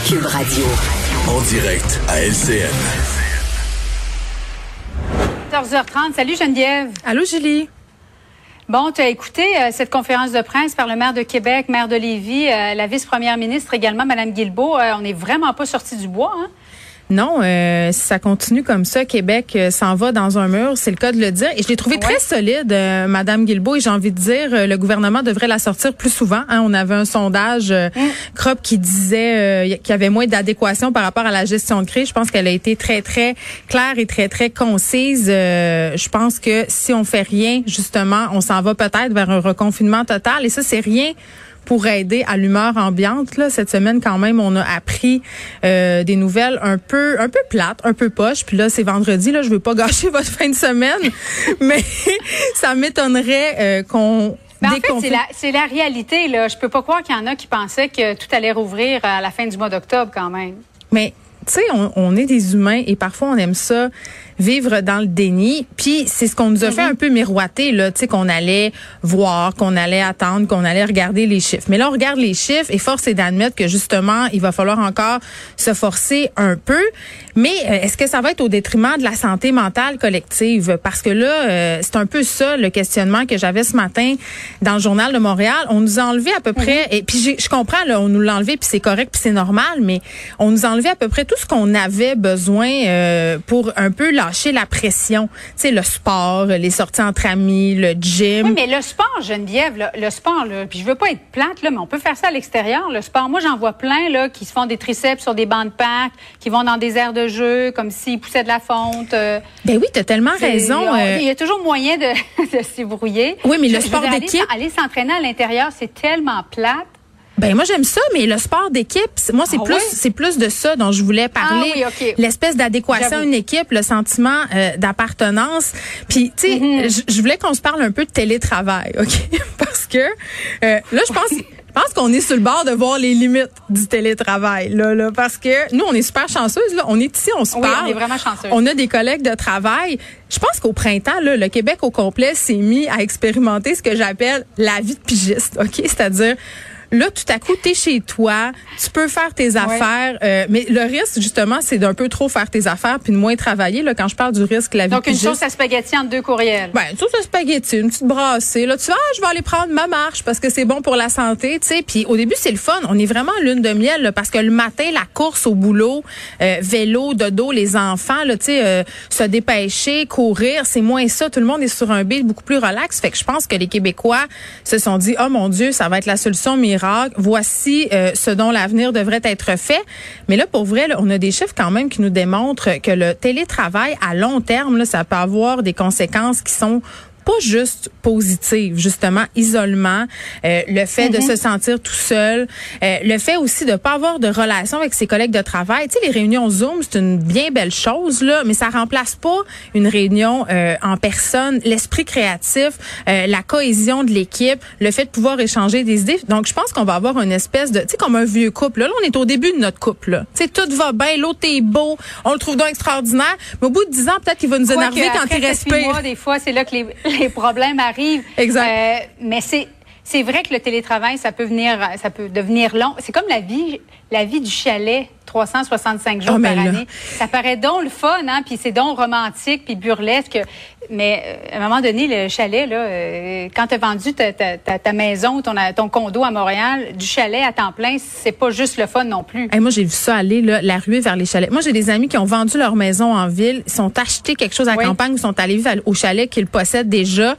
Cube Radio. En direct à LCN. 14h30. Salut Geneviève. Allô Julie. Bon, tu as écouté euh, cette conférence de presse par le maire de Québec, maire de Lévis, euh, la vice-première ministre également, Mme Guilbeault. Euh, on n'est vraiment pas sorti du bois. Hein? Non, euh, si ça continue comme ça, Québec euh, s'en va dans un mur, c'est le cas de le dire. Et je l'ai trouvé très solide, euh, Madame Guilbeault, et j'ai envie de dire, le gouvernement devrait la sortir plus souvent. Hein. On avait un sondage mm. CROP qui disait qu'il y avait moins d'adéquation par rapport à la gestion de crise. Je pense qu'elle a été très, très claire et très, très concise. je pense que si on fait rien, justement, on s'en va peut-être vers un reconfinement total. Et ça, c'est rien pour aider à l'humeur ambiante. Là, cette semaine, quand même, on a appris euh, des nouvelles un peu, un peu plates, un peu poches. Puis là, c'est vendredi. Là, je veux pas gâcher votre fin de semaine, mais ça m'étonnerait euh, qu'on mais en fait, c'est la, la, réalité. Là. Je peux pas croire qu'il y en a qui pensaient que tout allait rouvrir à la fin du mois d'octobre quand même. Mais tu sais, on, on, est des humains et parfois on aime ça vivre dans le déni. Puis c'est ce qu'on nous a fait mhm. un peu miroiter là, tu sais qu'on allait voir, qu'on allait attendre, qu'on allait regarder les chiffres. Mais là on regarde les chiffres et force est d'admettre que justement il va falloir encore se forcer un peu. Mais euh, est-ce que ça va être au détriment de la santé mentale collective? Parce que là euh, c'est un peu ça le questionnement que j'avais ce matin dans le journal de Montréal. On nous a enlevé à peu près et puis je comprends là, on nous l'a enlevé puis c'est correct puis c'est normal, mais on nous a enlevé à peu près tout ce qu'on avait besoin euh, pour un peu lâcher la pression. Tu sais, le sport, les sorties entre amis, le gym. Oui, mais le sport, Geneviève, le, sport, là, puis je veux pas être plate, là, mais on peut faire ça à l'extérieur, le sport. Moi, j'en vois plein là, qui se font des triceps sur des bancs de parc, qui vont dans des aires de jeu, comme s'ils poussaient de la fonte. Euh. ben oui, tu as tellement raison. Euh. Il y a toujours moyen de, de brouiller. Oui, mais le sport d'équipe... Aller, aller s'entraîner à l'intérieur, c'est tellement plate. Ben moi j'aime ça, mais le sport d'équipe, moi c'est ah plus c'est plus de ça dont je voulais parler. Ah oui, L'espèce d'adéquation à une équipe, le sentiment euh, d'appartenance. Puis tu sais, mm-hmm. je voulais qu'on se parle un peu de télétravail, ok? Parce que euh, là je pense. Je pense qu'on est sur le bord de voir les limites du télétravail là, là parce que nous on est super chanceuses là, on est ici, on se oui, parle. on est vraiment chanceuses. On a des collègues de travail. Je pense qu'au printemps là, le Québec au complet s'est mis à expérimenter ce que j'appelle la vie de pigiste, OK, c'est-à-dire Là, tout à coup, tu es chez toi, tu peux faire tes affaires, euh, mais le risque, justement, c'est d'un peu trop faire tes affaires puis de moins travailler. Là, quand je parle du risque, la vie Donc, une sauce à spaghetti entre deux courriels. Ben, une sauce à spaghetti, une petite brassée. Là, tu vas, ah, je vais aller prendre ma marche parce que c'est bon pour la santé, tu sais. Puis au début, c'est le fun. On est vraiment lune de miel là, parce que le matin, la course au boulot, euh, vélo, dodo, les enfants, là, tu sais, euh, se dépêcher, courir, c'est moins ça. Tout le monde est sur un bill beaucoup plus relax. Fait que je pense que les Québécois se sont dit, oh mon Dieu, ça va être la solution miracle Voici euh, ce dont l'avenir devrait être fait. Mais là, pour vrai, on a des chiffres quand même qui nous démontrent que le télétravail à long terme, ça peut avoir des conséquences qui sont pas juste positive, justement, isolement, euh, le fait de mhm. se sentir tout seul, euh, le fait aussi de pas avoir de relation avec ses collègues de travail. Tu sais, les réunions Zoom, c'est une bien belle chose, là, mais ça remplace pas une réunion euh, en personne, l'esprit créatif, la cohésion de l'équipe, le fait de pouvoir échanger des idées. Donc, je pense qu'on va avoir une espèce de, tu sais, comme un vieux couple. Là, on est au début de notre couple. Là. Tu sais, tout va bien, l'autre est beau, on le trouve donc extraordinaire, mais au bout de dix ans, peut-être qu'il va nous énerver quand il respire. des fois, c'est là que les les problèmes arrivent. Exact. Euh, mais c'est c'est vrai que le télétravail, ça peut venir, ça peut devenir long. C'est comme la vie, la vie du chalet, 365 jours ah, par année. Ça paraît donc le fun, hein, puis c'est donc romantique, puis burlesque. Mais euh, à un moment donné, le chalet, là, euh, quand tu as vendu ta, ta, ta, maison, ton, ton condo à Montréal, du chalet à temps plein, c'est pas juste le fun non plus. moi, j'ai vu ça aller, là, la ruée vers les chalets. Moi, j'ai des amis qui ont vendu leur maison en ville, ils sont achetés quelque chose à la campagne, ils sont allés vivre au chalet qu'ils possèdent déjà.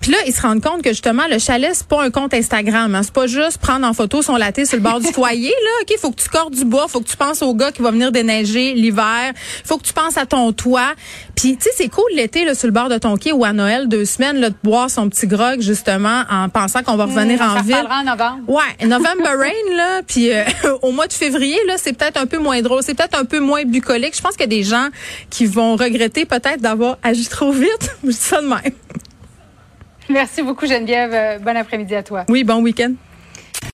Puis là, ils se rendent compte que justement, le chalet, c'est pas un compte Instagram. Hein. C'est pas juste prendre en photo son latte sur le bord du foyer. Là, OK, faut que tu cordes du bois, faut que tu penses au gars qui va venir déneiger l'hiver, faut que tu penses à ton toit. Puis, tu sais, c'est cool l'été, là, sur le bord de ton quai ou à Noël, deux semaines, là, de boire son petit grog, justement, en pensant qu'on va revenir Mmh, en ça ville. en novembre. Ouais, November Rain, là, puis euh, au mois de février, là, c'est peut-être un peu moins drôle, c'est peut-être un peu moins bucolique. Je pense qu'il y a des gens qui vont regretter peut-être d'avoir agi trop vite. Je dis ça de même. Merci beaucoup, Geneviève. Euh, Bon après-midi à toi. Oui, bon week-end.